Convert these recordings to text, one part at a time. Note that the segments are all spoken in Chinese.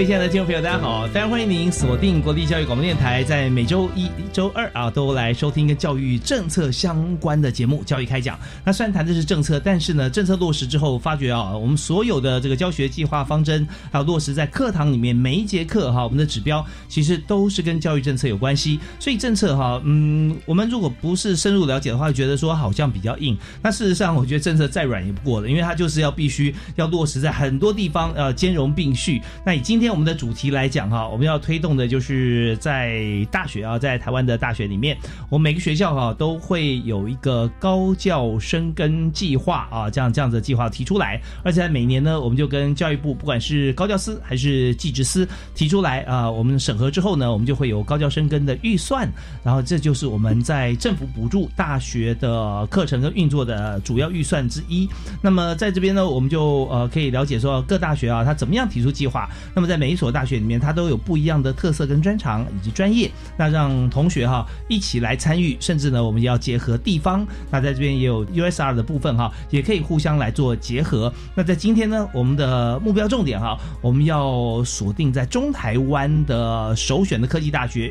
各位亲爱的听众朋友，大家好！非常欢迎您锁定国立教育广播电台，在每周一、周二啊，都来收听跟教育政策相关的节目《教育开讲》。那虽然谈的是政策，但是呢，政策落实之后，发觉啊，我们所有的这个教学计划方针，还有落实在课堂里面每一节课哈，我们的指标其实都是跟教育政策有关系。所以政策哈，嗯，我们如果不是深入了解的话，觉得说好像比较硬。那事实上，我觉得政策再软也不过了，因为它就是要必须要落实在很多地方，呃，兼容并蓄。那以今天我们的主题来讲哈，我们要推动的就是在大学啊，在台湾的大学里面，我们每个学校哈都会有一个高教生根计划啊，这样这样子的计划提出来，而且在每年呢，我们就跟教育部不管是高教司还是技职司提出来啊，我们审核之后呢，我们就会有高教生根的预算，然后这就是我们在政府补助大学的课程跟运作的主要预算之一。那么在这边呢，我们就呃可以了解说各大学啊，它怎么样提出计划。那么在每一所大学里面，它都有不一样的特色跟专长以及专业。那让同学哈一起来参与，甚至呢，我们要结合地方。那在这边也有 USR 的部分哈，也可以互相来做结合。那在今天呢，我们的目标重点哈，我们要锁定在中台湾的首选的科技大学。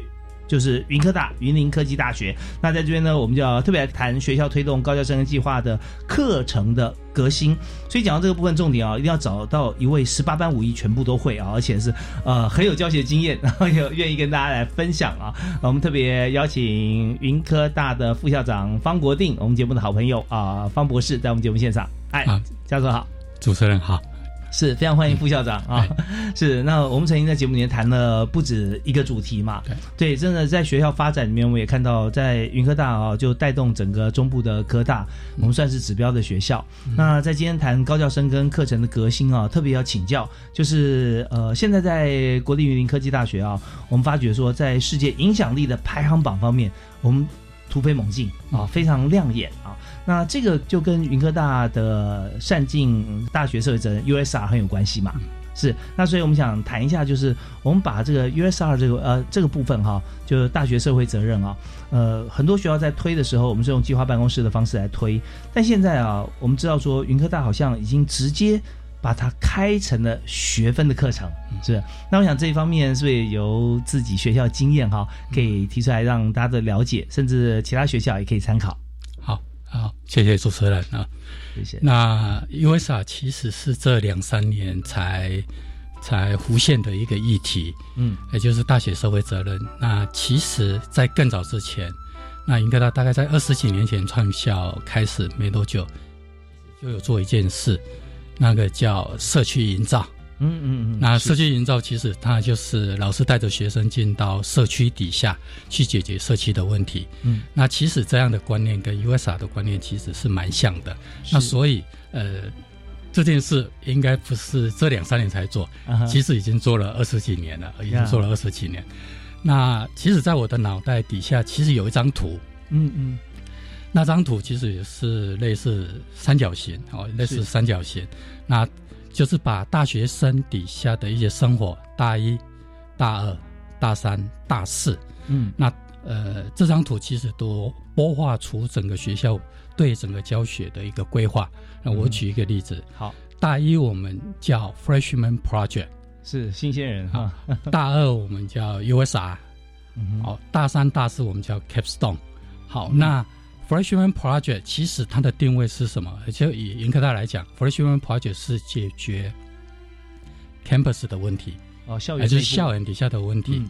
就是云科大、云林科技大学。那在这边呢，我们就要特别来谈学校推动高教生计划的课程的革新。所以讲到这个部分重点啊，一定要找到一位十八般武艺全部都会啊，而且是呃很有教学经验，然后也愿意跟大家来分享啊。我们特别邀请云科大的副校长方国定，我们节目的好朋友啊，方博士在我们节目现场。哎，教授好，主持人好。是非常欢迎副校长啊！是那我们曾经在节目里面谈了不止一个主题嘛？对对，真的在学校发展里面，我们也看到在云科大啊，就带动整个中部的科大，我们算是指标的学校。那在今天谈高教生跟课程的革新啊，特别要请教，就是呃，现在在国立云林科技大学啊，我们发觉说在世界影响力的排行榜方面，我们突飞猛进啊，非常亮眼啊。那这个就跟云科大的善尽大学社会责任 USR 很有关系嘛？是。那所以我们想谈一下，就是我们把这个 USR 这个呃这个部分哈，就是大学社会责任啊，呃，很多学校在推的时候，我们是用计划办公室的方式来推。但现在啊，我们知道说云科大好像已经直接把它开成了学分的课程，是。那我想这一方面是不是由自己学校经验哈，可以提出来让大家的了解，甚至其他学校也可以参考。好，谢谢主持人啊，谢谢。那 USA 其实是这两三年才才浮现的一个议题，嗯，也就是大学社会责任。那其实，在更早之前，那应该他大概在二十几年前创校开始没多久，就有做一件事，那个叫社区营造。嗯嗯嗯，那社区营造其实它就是老师带着学生进到社区底下去解决社区的问题。嗯，那其实这样的观念跟 USA 的观念其实是蛮像的。那所以呃，这件事应该不是这两三年才做，其实已经做了二十几年了，已经做了二十几年。那其实，在我的脑袋底下，其实有一张图。嗯嗯，那张图其实也是类似三角形哦，类似三角形。那就是把大学生底下的一些生活，大一、大二、大三、大四，嗯，那呃，这张图其实都播画出整个学校对整个教学的一个规划。那我举一个例子，好，大一我们叫 Freshman Project，是新鲜人哈。大二我们叫 USR，好，大三、大四我们叫 Capstone。好，那。Freshman Project 其实它的定位是什么？而且以云科大来讲，Freshman Project 是解决 campus 的问题，哦，校园也就是校园底下的问题。嗯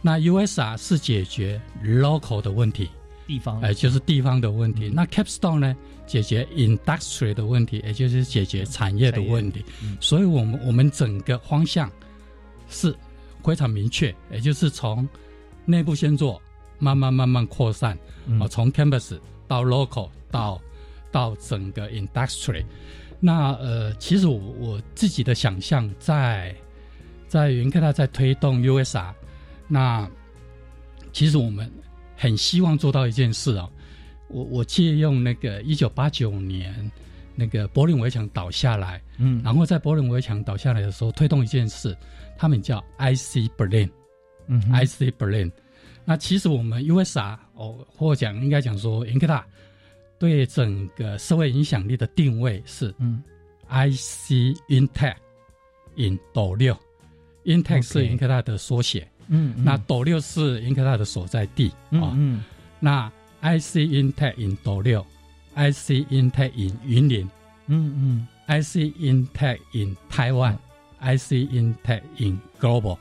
那 USR 是解决 local 的问题，地方，哎，就是地方的问题。嗯那 capstone 呢，解决 industry 的问题，也就是解决产业的问题。嗯所以我们我们整个方向是非常明确，也就是从内部先做，慢慢慢慢扩散，嗯哦，从 campus 到 local 到到整个 industry。那呃，其实我我自己的想象在在云科大在推动 USR，那其实我们很希望做到一件事哦。我我借用那个一九八九年那个柏林围墙倒下来，嗯，然后在柏林围墙倒下来的时候，推动一件事，他们叫 IC Berlin。嗯哼 IC Berlin。那其实我们 USR 哦，或讲应该讲说，英科大对整个社会影响力的定位是嗯 IC Intech in 斗六，Intech 是英科大的缩写，嗯，那斗六是英科大的所在地啊、嗯嗯那 IC Intech in 斗六，IC Intech in 云林嗯嗯，IC Intech in 台湾、IC Intech in Global，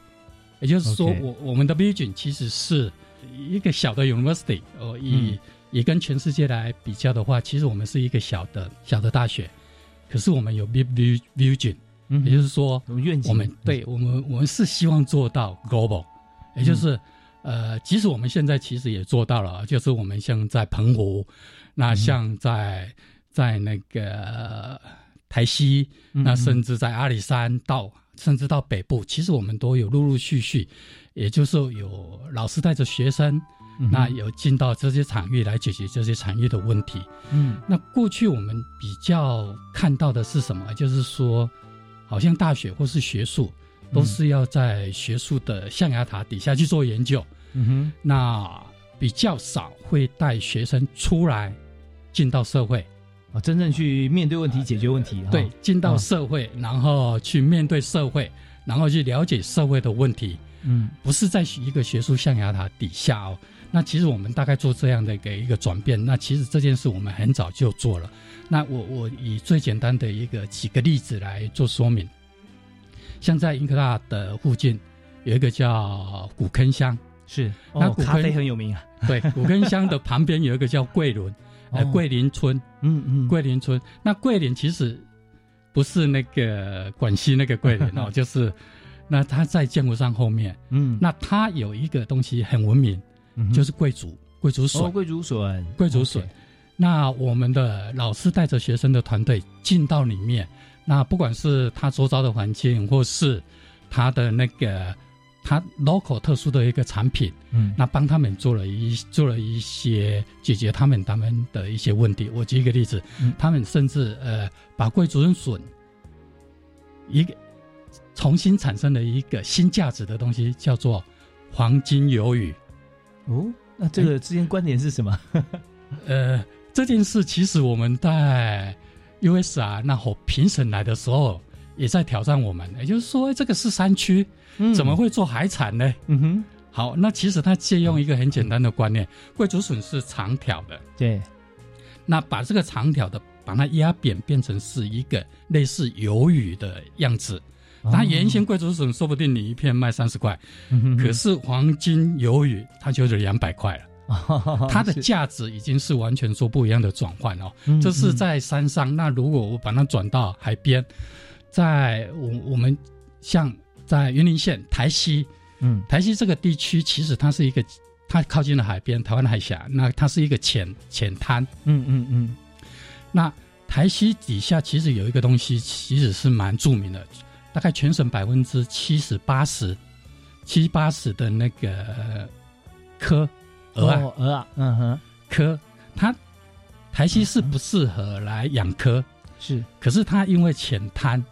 也就是说我我们的 vision 其实是一个小的 university，哦，以、嗯。以跟全世界来比较的话，其实我们是一个小的小的大学，可是我们有 big vi- vision，嗯，也就是说我们对我们我们是希望做到 global，也就是、呃，即使我们现在其实也做到了，就是我们像在澎湖，那像在、在那个呃台西，嗯那甚至在阿里山到甚至到北部，其实我们都有陆陆续续，也就是有老师带着学生，嗯那有进到这些场域来解决这些产业的问题。嗯。那过去我们比较看到的是什么？就是说，好像大学或是学术都是要在学术的象牙塔底下去做研究，嗯哼。那比较少会带学生出来进到社会，哦，真正去面对问题、解决问题，哈。对，进到嗯社会，然后去面对社会，然后去了解社会的问题，嗯。不是在一个学术象牙塔底下哦。那其实我们大概做这样的一个一个转变，那其实这件事我们很早就做了。那我我以最简单的一个几个例子来做说明，像在英克大的附近有一个叫古坑乡，是，那古坑咖啡很有名啊，对，古坑乡的旁边有一个叫桂林，呃，哦桂林村，嗯嗯，桂林村。那桂林其实不是那个广西那个桂林哦，就是那它在建湖山后面，嗯，那它有一个东西很文明，嗯就是贵族贵族笋。哦，贵竹笋，贵竹笋那我们的老师带着学生的团队进到里面，那不管是他周遭的环境，或是他的那个他 local 特殊的一个产品，嗯，那帮他们做了一做了一些解决他们他们的一些问题。我举一个例子，嗯他们甚至呃把贵竹笋一个重新产生了一个新价值的东西，叫做黄金鱿鱼。哦，那这个之间观点是什么？呃，这件事其实我们在 USR 那会评审来的时候，也在挑战我们，也就是说，这个是山区，嗯怎么？会做海产呢？嗯哼，好，那其实他借用一个很简单的观念，贵竹笋是长条的，对，那把这个长条的把它压扁，变成是一个类似鱿鱼的样子。它原先贵竹笋说不定你一片卖三十块，可是黄金鱿鱼它就是两百块了。它的是价值已经是完全做不一样的转换哦。嗯这是在山上，那如果我把它转到海边，在我我们像在云林县台西，嗯。台西这个地区，其实它是一个，它靠近了海边，台湾海峡，那它是一个浅浅滩。嗯嗯嗯。那台西底下其实有一个东西，其实是蛮著名的，大概全省百分之七十八十、七八十的那个科鹅啊。哦鹅啊，嗯哼，科，它台西是不适合来养科，是。可是它因为浅滩，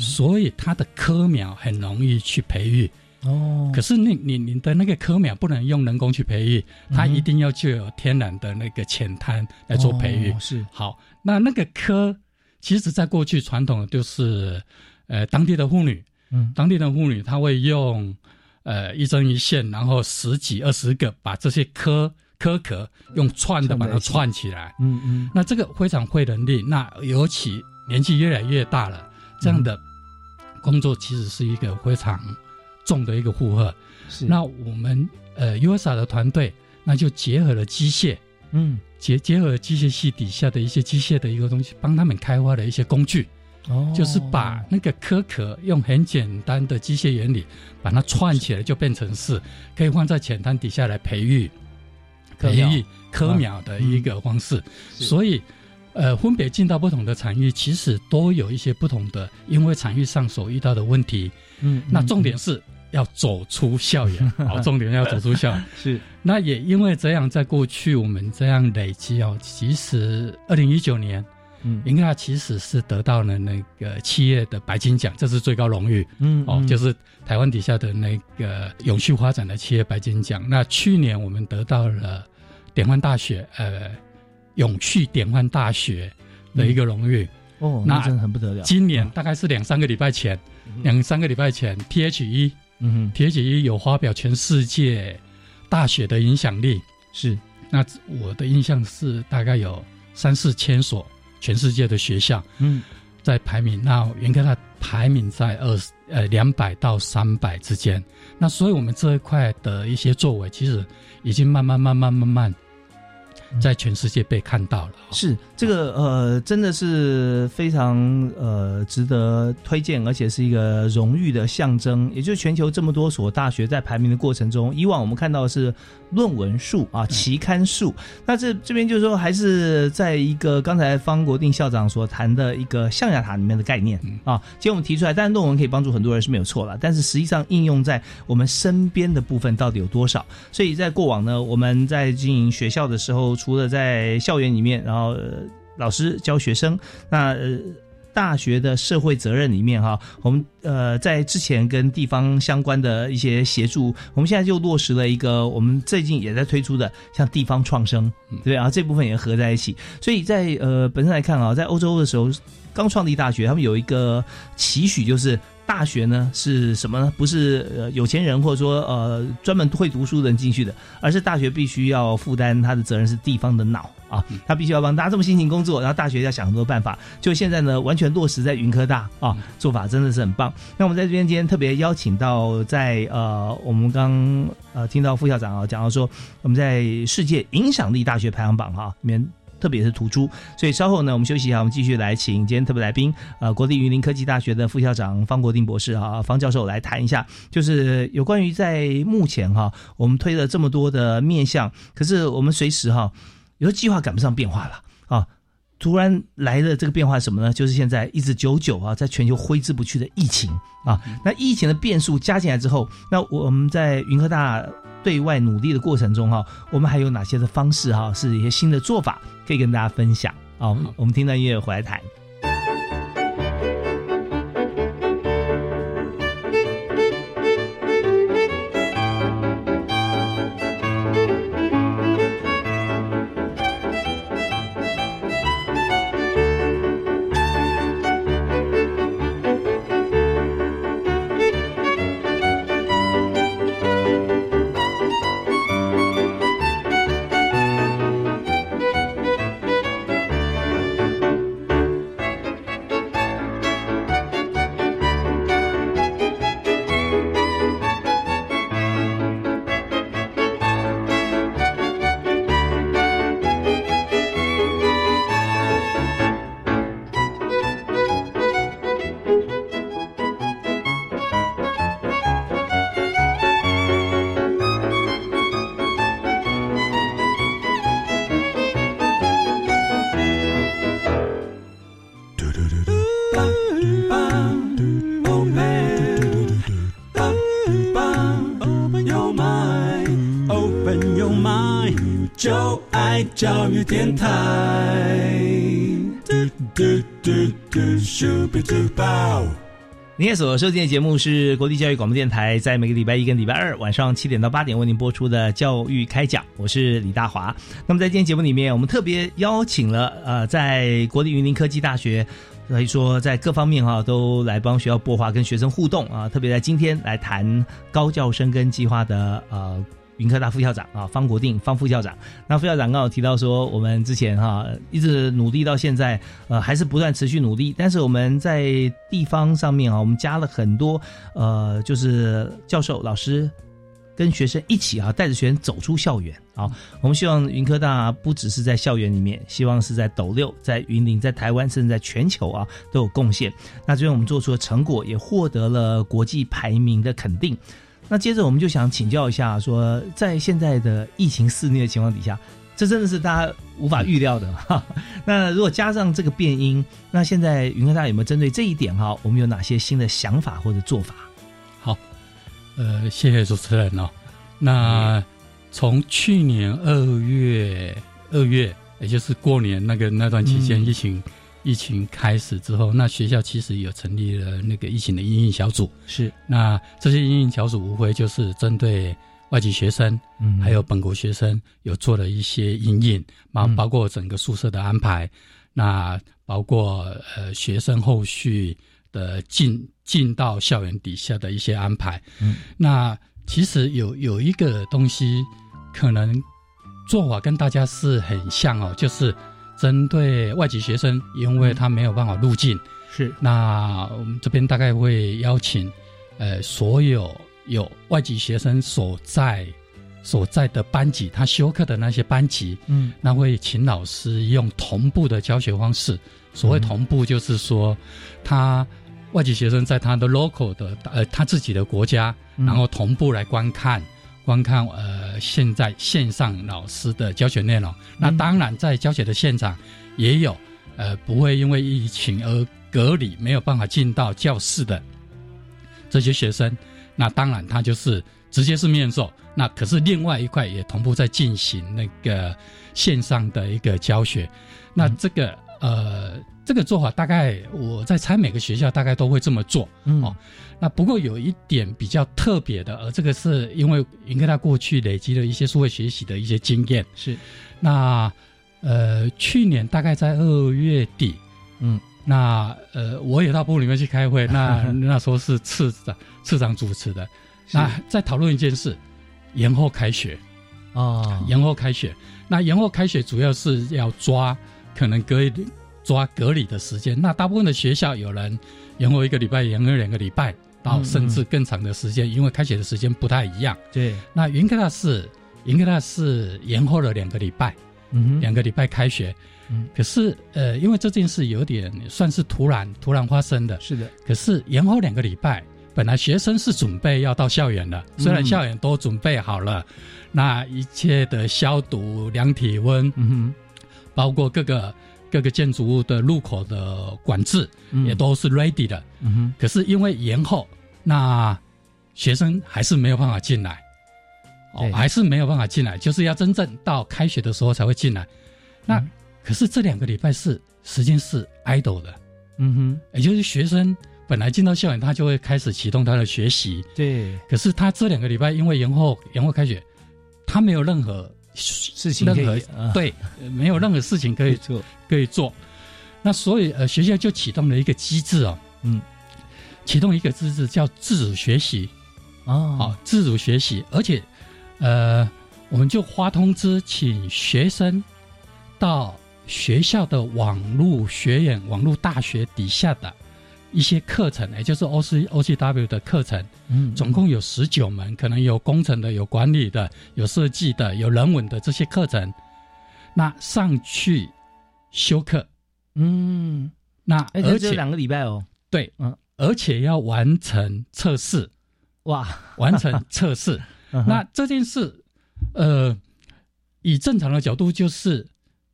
所以它的科苗很容易去培育。哦可是你你你的那个科苗不能用人工去培育，它一定要具有天然的那个浅滩来做培育哦。是好，那那个科，其实在过去传统的就是，呃，当地的妇女，嗯当地的妇女她会用，呃，一针一线，然后十几二十个把这些科壳壳用串的把它串起来。嗯嗯那这个非常费人力，那尤其年纪越来越大了，这样的工作其实是一个非常重的一个负荷。是。那我们呃 USA 的团队，那就结合了机械，嗯。结结合机械系底下的一些机械的一个东西，帮他们开发了一些工具，哦。就是把那个壳壳用很简单的机械原理把它串起来，就变成是可以放在浅滩底下来培育培育科苗的一个方式。是。所以，呃，分别进到不同的产业，其实都有一些不同的，因为产业上所遇到的问题。嗯那 重点是要走出校园，好，重点要走出校园。是那也因为这样，在过去我们这样累积哦，其实二零一九年，嗯英亚其实是得到了那个企业的白金奖，这是最高荣誉嗯哦，就是台湾底下的那个永续发展的企业白金奖。那去年我们得到了典范大学呃永续典范大学的一个荣誉。哦，那那真的很不得了。今年大概是两三个礼拜前，两三个礼拜前，THE 嗯哼 THE 有发表全世界大学的影响力。是那我的印象是大概有三四千所全世界的学校嗯在排名，那原科大排名在二十呃两百到三百之间。那所以我们这一块的一些作为，其实已经慢慢慢慢慢慢在全世界被看到了。是这个呃，真的是非常呃值得推荐，而且是一个荣誉的象征。也就是全球这么多所大学在排名的过程中，以往我们看到的是论文数啊、期刊数，那这这边就是说还是在一个刚才方国定校长所谈的一个象牙塔里面的概念啊。其实我们提出来，但是论文可以帮助很多人是没有错了，但是实际上应用在我们身边的部分到底有多少？所以在过往呢，我们在经营学校的时候，除了在校园里面，然后、呃、老师教学生，那呃。大学的社会责任里面哈，我们呃在之前跟地方相关的一些协助，我们现在就落实了一个我们最近也在推出的像地方创生，对啊，这部分也合在一起。所以在呃本身来看啊，在欧洲的时候刚创立大学，他们有一个期许就是。大学呢是什么呢？不是呃有钱人或者说呃专门会读书的人进去的，而是大学必须要负担他的责任是地方的脑啊，他必须要帮大家这么辛勤工作，然后大学要想很多办法。就现在呢，完全落实在云科大啊，做法真的是很棒。那我们在这边今天特别邀请到在呃我们刚呃听到副校长啊讲到说我们在世界影响力大学排行榜哈里面。特别是突出，所以稍后呢，我们休息一下，我们继续来请今天特别来宾，呃，国立云林科技大学的副校长方国定博士啊，方教授来谈一下，就是有关于在目前哈，我们推了这么多的面向，可是我们随时哈，有的计划赶不上变化了啊。突然来的这个变化是什么呢？就是现在一直久久啊，在全球挥之不去的疫情啊。那疫情的变数加进来之后，那我们在云科大对外努力的过程中哈，我们还有哪些的方式哈，是一些新的做法可以跟大家分享啊？我们听到音乐回来谈。教育电台。嘟嘟嘟嘟咻比嘟爆。您所收听的节目是国立教育广播电台，在每个礼拜一跟礼拜二晚上七点到八点为您播出的教育开讲，我是李大华。那么在今天节目里面，我们特别邀请了呃，在国立云林科技大学。可以说，在各方面哈都来帮学校擘画，跟学生互动啊。特别在今天来谈高教生跟计划的呃云科大副校长啊，方国定方副校长。那副校长刚好提到说，我们之前哈一直努力到现在，呃，还是不断持续努力。但是我们在地方上面啊，我们加了很多呃，就是教授老师跟学生一起啊，带着学生走出校园啊。我们希望云科大不只是在校园里面，希望是在斗六、在云林、在台湾，甚至在全球啊都有贡献。那这边我们做出的成果也获得了国际排名的肯定。那接着我们就想请教一下，说在现在的疫情肆虐的情况底下，这真的是大家无法预料的哈。那如果加上这个变音，那现在云科大有没有针对这一点哈，我们有哪些新的想法或者做法？好，呃，谢谢主持人哦。那从去年二月二月，也就是过年那个那段期间，疫情。疫情开始之后，那学校其实有成立了那个疫情的应应小组。是，那这些应应小组无非就是针对外籍学生，嗯，还有本国学生，有做了一些应应，包包括整个宿舍的安排，那包括呃学生后续的进进到校园底下的一些安排。嗯，那其实有有一个东西，可能做法跟大家是很像哦，就是。针对外籍学生，因为他没有办法入境，是那我们这边大概会邀请，呃，所有有外籍学生所在所在的班级，他休课的那些班级，嗯，那会请老师用同步的教学方式。所谓同步，就是说，他外籍学生在他的 local 的呃他自己的国家，然后同步来观看。观看呃，现在线上老师的教学内容，那当然在教学的现场也有呃，不会因为疫情而隔离没有办法进到教室的这些学生，那当然他就是直接是面授，那可是另外一块也同步在进行那个线上的一个教学，那这个呃。这个做法大概我在猜，每个学校大概都会这么做。哦。那不过有一点比较特别的，而这个是因为云科大过去累积了一些数位学习的一些经验。是，那呃，去年大概在二月底，嗯，那呃，我也到部里面去开会，那 那时候是次长次长主持的，那在讨论一件事，延后开学。啊，延后开学。那延后开学主要是要抓可能隔一。抓隔离的时间，那大部分的学校有人延后一个礼拜，延后两个礼拜，到甚至更长的时间，因为开学的时间不太一样。对，那云科大是云科大是延后了两个礼拜，嗯，两个礼拜开学。嗯，可是呃，因为这件事有点算是突然突然发生的。是的，可是延后两个礼拜，本来学生是准备要到校园的，虽然校园都准备好了，那一切的消毒、量体温，嗯哼，包括各个。各个建筑物的入口的管制也都是 ready 的，嗯哼。可是因为延后，那学生还是没有办法进来，哦，还是没有办法进来，就是要真正到开学的时候才会进来。那可是这两个礼拜是时间是 idle 的，嗯哼，也就是学生本来进到校园，他就会开始启动他的学习，对。可是他这两个礼拜因为延后延后开学，他没有任何。事情任何对，没有任何事情可以做，可以做。那所以呃，学校就启动了一个机制哦，嗯，启动一个机制叫自主学习。哦，好，自主学习，而且呃，我们就发通知，请学生到学校的网络学院、网络大学底下的。一些课程，也就是 O C O C W 的课程，嗯，总共有十九门，可能有工程的、有管理的、有设计的、有人文的这些课程，那上去修课，嗯，那而且两个礼拜哦，对，嗯，而且要完成测试，哇，完成测试，那这件事，呃，以正常的角度就是。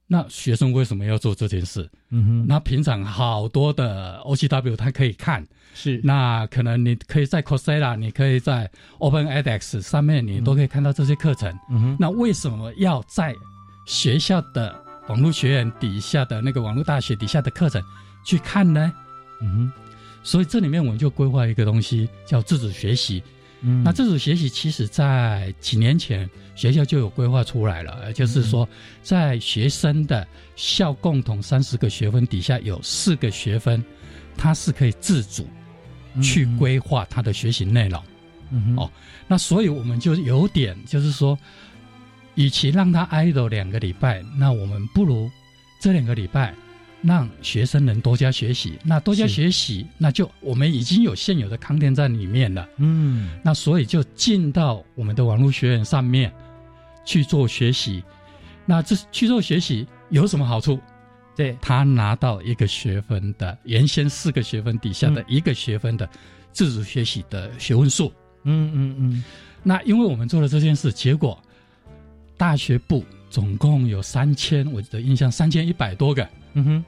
那学生为什么要做这件事？嗯哼，那平常好多的 O C W 他可以看，是那可能你可以在 Coursera，你可以在 Open edX 上面，你都可以看到这些课程。嗯哼，那为什么要在学校的网络学院底下的那个网络大学底下的课程去看呢？嗯哼，所以这里面我们就规划一个东西叫自主学习。那自主学习其实，在几年前学校就有规划出来了，就是说，在学生的校共同三十个学分底下，有四个学分，他是可以自主去规划他的学习内容。哦，那所以我们就有点就是说，与其让他 idle 两个礼拜，那我们不如这两个礼拜让学生能多加学习。那多加学习，那就我们已经有现有的康电在里面了。嗯那所以就进到我们的网络学院上面去做学习。那这去做学习有什么好处？对，他拿到一个学分的，原先四个学分底下的一个学分的自主学习的学分数。嗯嗯嗯，那因为我们做了这件事，结果大学部总共有三千，我的印象三千一百多个嗯哼，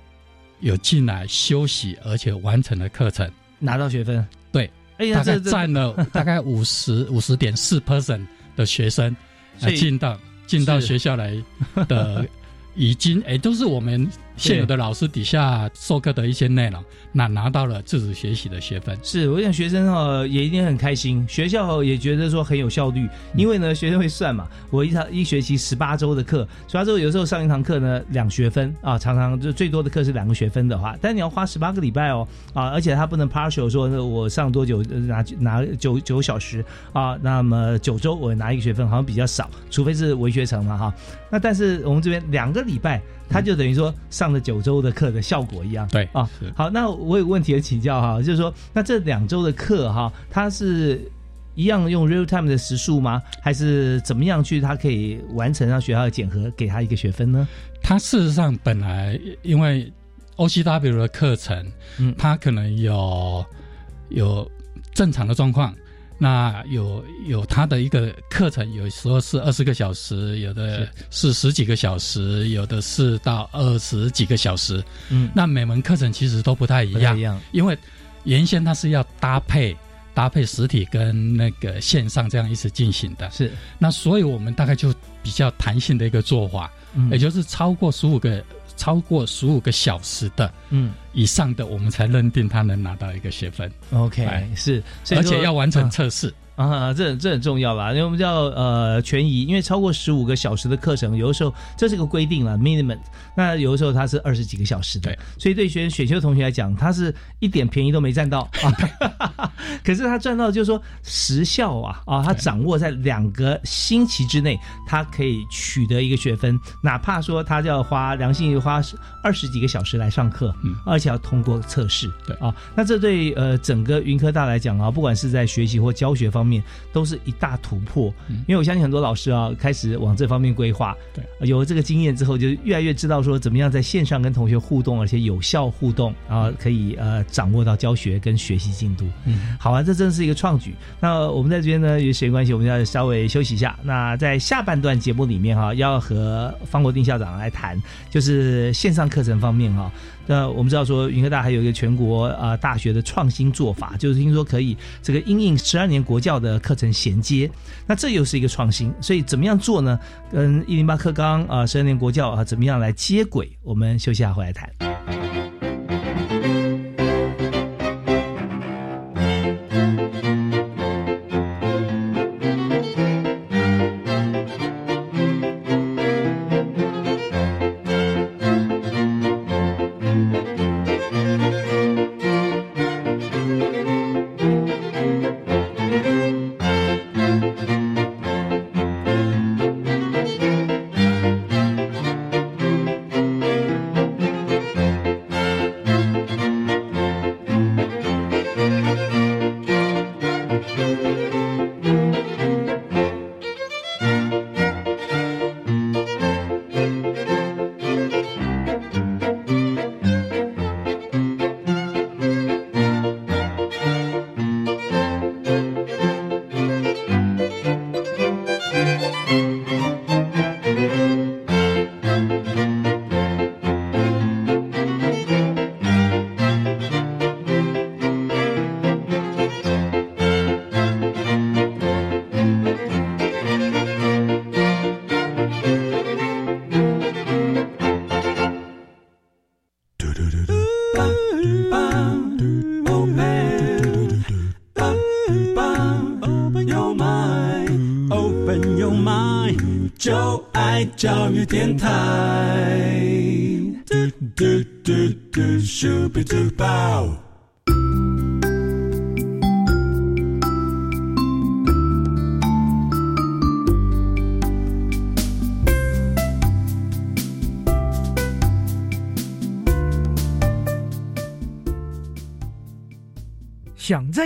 有进来休息，而且完成了课程，拿到学分，对，哎呀，大概占了 大概五十五十点四 percent 的学生来进到进到学校来的，已经哎都是我们现有的老师底下授课的一些内容，那拿到了自主学习的学分。是，我想学生哈也一定很开心，学校也觉得说很有效率，因为呢学生会算嘛，我一堂一学期十八周的课，十八周有时候上一堂课呢两学分啊，常常就最多的课是两个学分的话，但你要花十八个礼拜哦啊，而且他不能 partial 说那我上多久呃拿拿九九小时啊，那么九周我拿一个学分好像比较少，除非是文学城嘛哈，那但是我们这边两个礼拜，他就等于说上了九周的课的效果一样，对啊是，好，那我有问题要请教哈，就是说，那这两周的课哈，它是一样用 real time 的时数吗？还是怎么样去它可以完成让学校的检核给他一个学分呢？它事实上本来因为 OCW 的课程，嗯它可能有有正常的状况，那有有他的一个课程，有时候是二十个小时，有的是。十几个小时，有的是到二十几个小时。嗯，那每门课程其实都不太一样一，样，因为原先它是要搭配搭配实体跟那个线上这样一起进行的。是，那所以我们大概就比较弹性的一个做法，嗯。也就是超过十五个超过十五个小时的嗯。以上的，我们才认定他能拿到一个学分，，OK，哎是，而且要完成啊测试。啊，这这很重要啦，因为我们叫呃权宜，因为超过十五个小时的课程，有的时候这是个规定了 minimum，那有的时候它是二十几个小时的对，所以对学选修同学来讲，他是一点便宜都没占到 啊，可是他赚到就是说时效啊啊，他掌握在两个星期之内，他可以取得一个学分，哪怕说他就要花良心花二十几个小时来上课，嗯而且要通过测试，对。啊，那这对呃整个云科大来讲啊，不管是在学习或教学方面，都是一大突破。嗯因为我相信很多老师啊，开始往这方面规划，对呃有了这个经验之后，就越来越知道说怎么样在线上跟同学互动，而且有效互动，然后可以呃掌握到教学跟学习进度。嗯，好啊，这真是一个创举。那我们在这边呢，由于时间关系，我们要稍微休息一下。那在下半段节目里面哈、要和方国定校长来谈，就是线上课程方面哈、那我们知道说，云科大还有一个全国啊大学的创新做法，就是听说可以这个因应十二年国教的课程衔接，那这又是一个创新。所以怎么样做呢？跟一零八课纲啊，十二年国教啊，怎么样来接轨？我们休息下回来谈。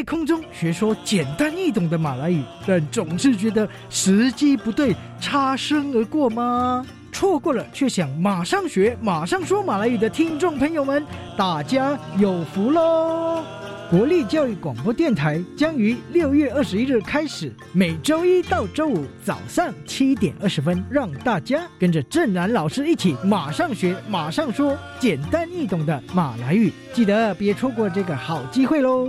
在空中学说简单易懂的马来语，但总是觉得时机不对，擦身而过吗？错过了却想马上学、马上说马来语的听众朋友们，大家有福喽！国立教育广播电台将于六月二十一日开始，每周一到周五早上七点二十分，让大家跟着郑南老师一起马上学、马上说简单易懂的马来语，记得别错过这个好机会喽！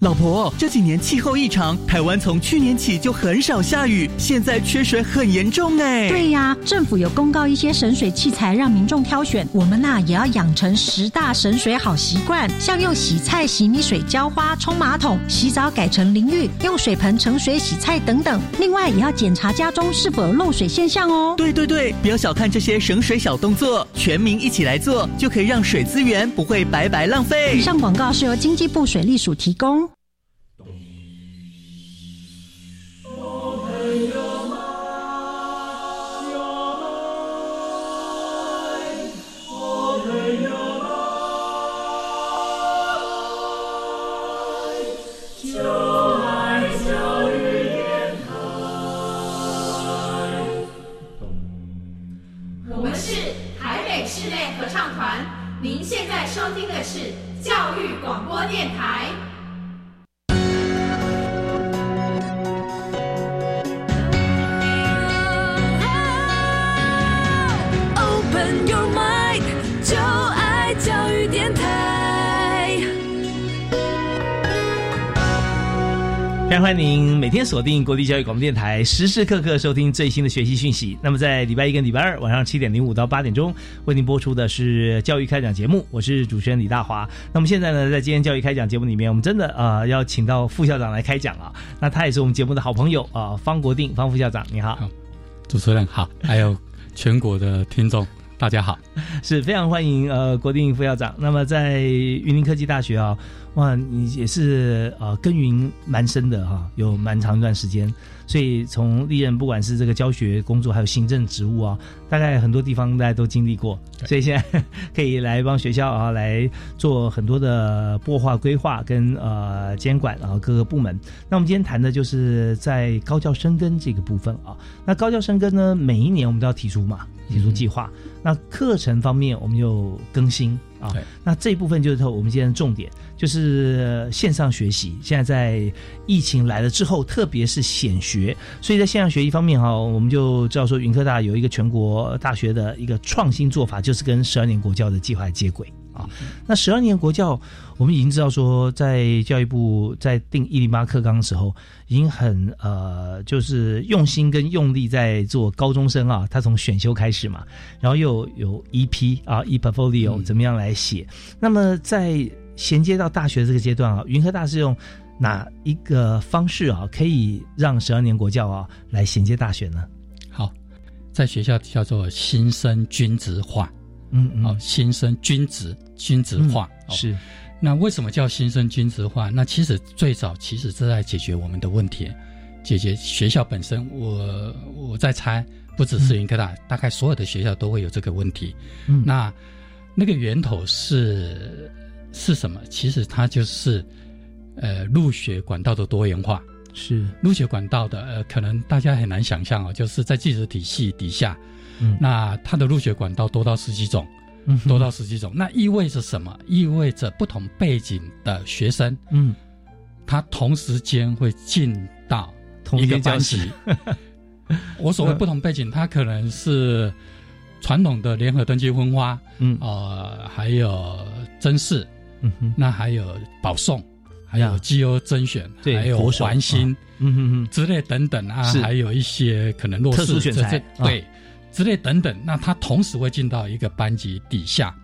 老婆，这几年气候异常，台湾从去年起就很少下雨，现在缺水很严重哎。对呀，政府有公告一些省水器材让民众挑选，我们呐也要养成十大省水好习惯，像用洗菜、洗米水浇花、冲马桶、洗澡改成淋浴、用水盆盛水洗菜等等。另外也要检查家中是否有漏水现象哦。对对对，不要小看这些省水小动作，全民一起来做，就可以让水资源不会白白浪费。以上广告是由经济部水利署提供。欢迎每天锁定国立教育广播电台，时时刻刻收听最新的学习讯息。那么在礼拜一跟礼拜二晚上七点零五到八点钟为您播出的是教育开讲节目，我是主持人李大华。那么现在呢，在今天教育开讲节目里面，我们真的啊要请到副校长来开讲啊。那他也是我们节目的好朋友啊，方国定方副校长，你好，主持人好，还有全国的听众。大家好，是非常欢迎呃，国定副校长。那么在云林科技大学啊，哇，你也是呃耕耘蛮深的哈，有蛮长一段时间。所以从历任不管是这个教学工作，还有行政职务啊，大概很多地方大家都经历过。所以现在可以来帮学校啊来做很多的擘划规划跟呃监管啊各个部门。那我们今天谈的就是在高教生根这个部分啊。那高教生根呢，每一年我们都要提出嘛，提出计划。那课程方面我们就更新。啊，那这一部分就是我们今天的重点，就是线上学习。现在在疫情来了之后，特别是显学，所以在线上学习方面哈，我们就知道说，云科大有一个全国大学的一个创新做法，就是跟十二年国教的计划接轨。啊，那十二年国教，我们已经知道说，在教育部在定一零八课纲的时候，已经很呃，就是用心跟用力在做高中生啊，他从选修开始嘛，然后又有 EP 啊，E portfolio 怎么样来写？那么在衔接到大学这个阶段啊，云科大是用哪一个方式啊，可以让十二年国教啊来衔接大学呢？好，在学校叫做新生均值化。嗯嗯，好，新生均值均值化是。那为什么叫新生均值化？那其实最早其实是在解决我们的问题，解决学校本身。我我在猜，不只是云科大，大概所有的学校都会有这个问题。嗯，那那个源头是是什么？其实它就是呃入学管道的多元化。是入学管道的呃，可能大家很难想象哦，就是在技术体系底下。嗯，那它的入学管道多到十几种，嗯，多到十几种，那意味着什么？意味着不同背景的学生，嗯，他同时间会进到一个班级。我所谓不同背景，他可能是传统的联合登记分发，嗯，呃，还有甄试，嗯哼，那还有保送，还有绩优甄选，还有环新，嗯哼哼。之类等等啊，还有一些可能弱势特殊选材，对。之类等等，那他同时会进到一个班级底下，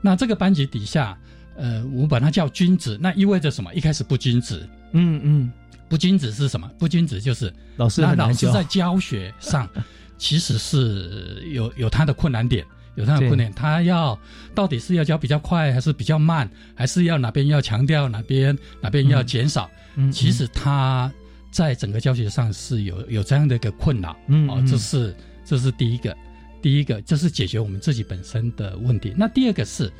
那这个班级底下呃，我把它叫君子，那意味着什么？一开始不君子，嗯嗯，不君子是什么？不君子就是老师那老师在教学上 其实是有有他的困难点，有他的困难，他要到底是要教比较快，还是比较慢，还是要哪边要强调，哪边哪边要减少？嗯其实他在整个教学上是有有这样的一个困扰，哦嗯哦，这是这是第一个，第一个这是解决我们自己本身的问题。那第二个是，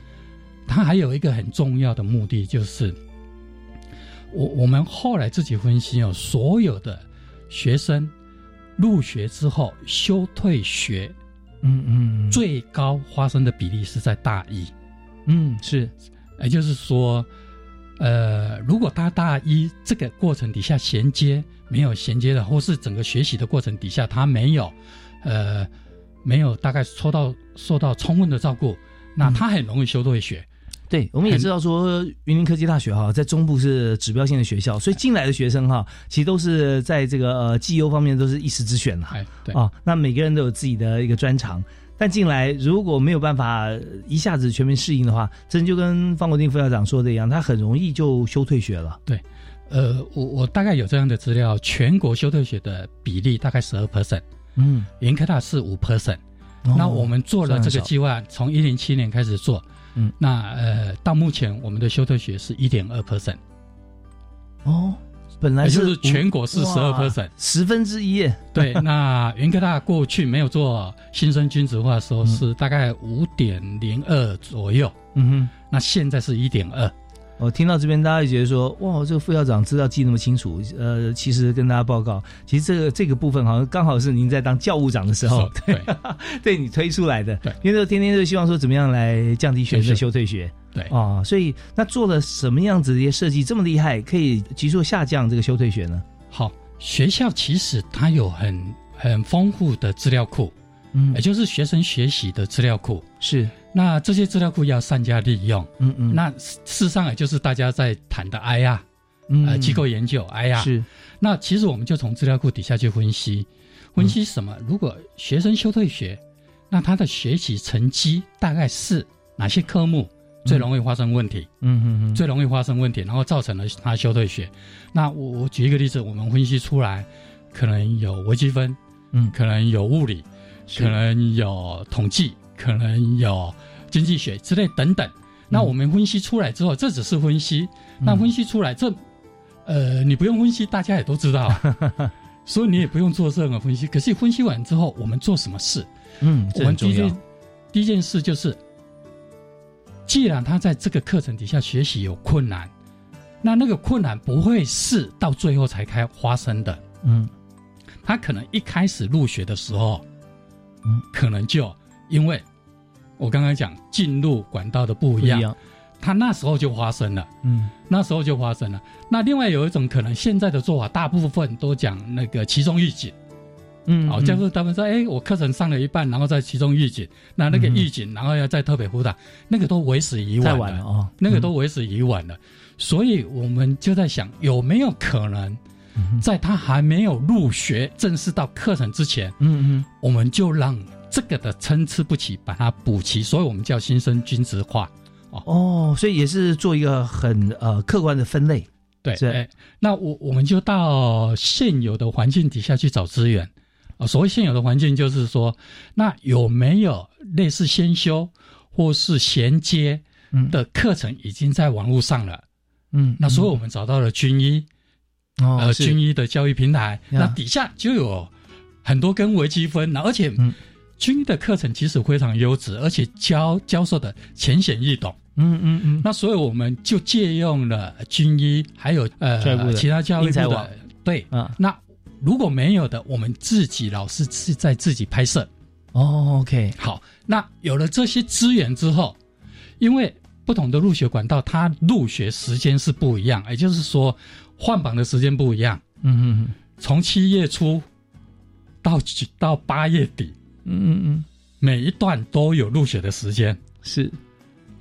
它还有一个很重要的目的，就是我我们后来自己分析哦，所有的学生入学之后休退学，嗯嗯，最高发生的比例是在大一，嗯是，也就是说，呃，如果他大一这个过程底下衔接没有衔接的，或是整个学习的过程底下他没有，呃，没有大概受到受到充分的照顾，那他很容易休退学。对，我们也知道说云林科技大学哈，在中部是指标性的学校，所以进来的学生哈，其实都是在这个呃绩优方面都是一时之选哈。哎，对啊，那每个人都有自己的一个专长，但进来如果没有办法一下子全面适应的话，真就跟方国定副校长说的一样，他很容易就休退学了。对，呃，我我大概有这样的资料，全国休退学的比例大概十二 percent，嗯，云科大是五 percent。哦那我们做了这个计划，从一零七年开始做，嗯，那呃，到目前我们的修特学是一点二 percent，哦，本来是全国是十二 percent，十分之一耶。对，那云科大过去没有做新生均值化的时候是大概五点零二左右，嗯哼，那现在是一点二。我听到这边，大家也觉得说，哇，这个副校长资料记那么清楚。呃，其实跟大家报告，其实这个这个部分好像刚好是您在当教务长的时候，对，对你推出来的。对，因为就天天就希望说怎么样来降低学生的休退学。对啊，所以那做了什么样子的一些设计这么厉害，可以急速下降这个休退学呢？好，学校其实它有很很丰富的资料库，嗯也就是学生学习的资料库。是，那这些资料库要善加利用。嗯嗯，那事事实上也就是大家在谈的 IR，嗯呃，机构研究 IR 是。那其实我们就从资料库底下去分析，分析什么？如果学生休退学，那他的学习成绩大概是哪些科目最容易发生问题？嗯嗯嗯，最容易发生问题，然后造成了他休退学。那我我举一个例子，我们分析出来，可能有微积分，嗯，可能有物理，可能有统计，可能有经济学之类等等。那我们分析出来之后，这只是分析。那分析出来，这呃，你不用分析，大家也都知道啊，所以你也不用做任何分析。可是分析完之后，我们做什么事？嗯，我们第一件第一件事就是，既然他在这个课程底下学习有困难，那那个困难不会是到最后才开发生的。嗯，他可能一开始入学的时候，嗯，可能就因为我刚刚讲进入管道的不一样，他那时候就发生了。嗯。那时候就发生了。那另外有一种可能，现在的做法大部分都讲那个其中预警。嗯，哦，嗯。就是他们说，哎，我课程上了一半，然后在其中预警，那那个嗯预警，然后要再特别辅导，那个都为时已晚了。哦。那个嗯都为时已晚了。所以我们就在想，有没有可能，嗯在他还没有入学正式到课程之前，嗯嗯，我们就让这个的参差不齐把它补齐，所以我们叫新生均值化。哦哦，所以也是做一个很呃客观的分类。对，是哎，那我我们就到现有的环境底下去找资源。啊，所谓现有的环境，就是说，那有没有类似先修或是衔接的课程已经在网络上了？嗯，那所以我们找到了军医，哦，军医的教育平台，那底下就有很多跟微积分，那而且嗯军医的课程其实非常优质，而且教教授的浅显易懂。嗯嗯嗯，那所以我们就借用了军医，还有呃其他教育部的对啊。那如果没有的，我们自己老师是在自己拍摄。哦，OK，好，那有了这些资源之后，因为不同的入学管道，它入学时间是不一样，也就是说换榜的时间不一样。嗯嗯嗯从七月初到到八月底，嗯嗯嗯，每一段都有入学的时间。是。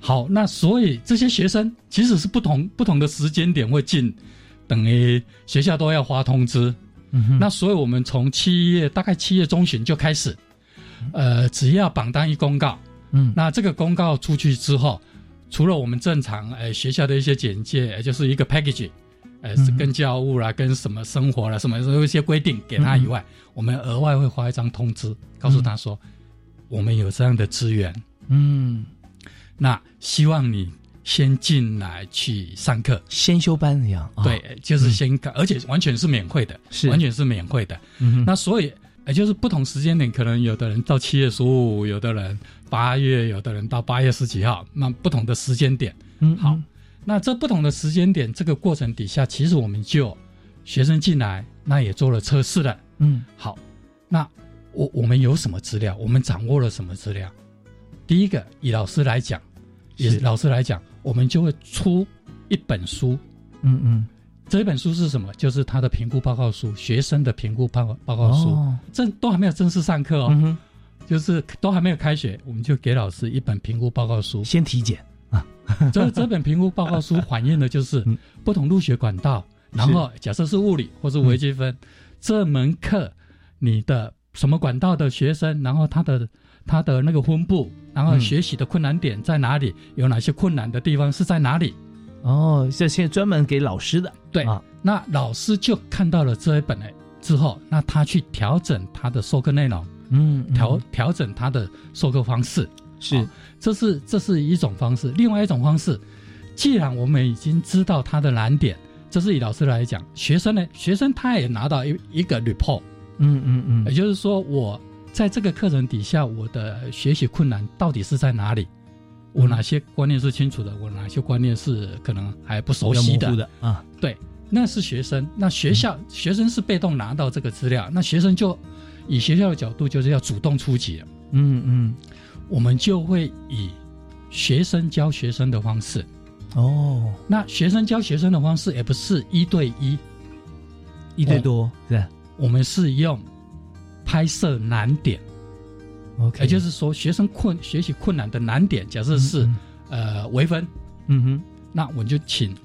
好，那所以这些学生即使是不同不同的时间点会进，等于学校都要发通知。嗯哼。那所以我们从七月大概七月中旬就开始，呃，只要榜单一公告，嗯。那这个公告出去之后，除了我们正常呃学校的一些简介，呃就是一个 package，呃是跟教务啦、跟什么生活啦、什么有一些规定给他以外，我们额外会发一张通知，告诉他说、我们有这样的资源，嗯，那希望你先进来去上课，先修班一样，啊。对，就是先看，而且完全是免费的，是。完全是免费的。嗯那所以，也就是不同时间点，可能有的人到七月十五，有的人八月，有的人到八月十几号，那不同的时间点。嗯好，那这不同的时间点，这个过程底下，其实我们就学生进来，那也做了测试了。嗯好，那我我们有什么资料？我们掌握了什么资料？第一个，以老师来讲，以老师来讲，我们就会出一本书。嗯嗯，这本书是什么？就是他的评估报告书，学生的评估报告报告书。哦正都还没有正式上课哦，嗯，就是都还没有开学，我们就给老师一本评估报告书。先体检，这 这本评估报告书反映的就是嗯。不同入学管道，然后假设是物理或是微积分，这门课你的什么管道的学生，然后他的他的那个分布，然后嗯。学习的困难点在哪里，有哪些困难的地方是在哪里？哦，这些专门给老师的，对，啊。那老师就看到了这一本呢之后，那他去调整他的授课内容，嗯，嗯。调调整他的授课方式。是好这是这是一种方式。另外一种方式，既然我们已经知道他的难点，这是以老师来讲，学生呢，学生他也拿到一一个 report，嗯嗯嗯，也就是说，我在这个课程底下，我的学习困难到底是在哪里？我哪些观念是清楚的？我哪些观念是可能还不熟悉？的啊，对，那是学生。那学校、学生是被动拿到这个资料，那学生就以学校的角度，就是要主动出击。嗯嗯，我们就会以学生教学生的方式，哦，那学生教学生的方式也不是一对一，一对多，是我们是用拍摄难点，，OK，也就是说学生困学习困难的难点，假设是、嗯。呃微分，嗯哼，那我们就请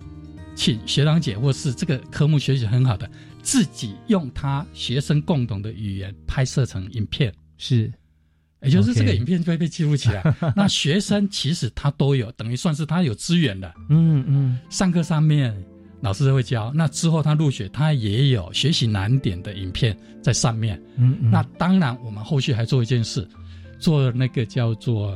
请学长姐或是这个科目学习很好的，自己用他学生共同的语言拍摄成影片。是，也就是这个影片就会被记录起来。那学生其实他都有，等于算是他有资源的。嗯嗯，上课上面老师会教，那之后他入学他也有学习难点的影片在上面。嗯嗯，那当然，我们后续还做一件事，做那个叫做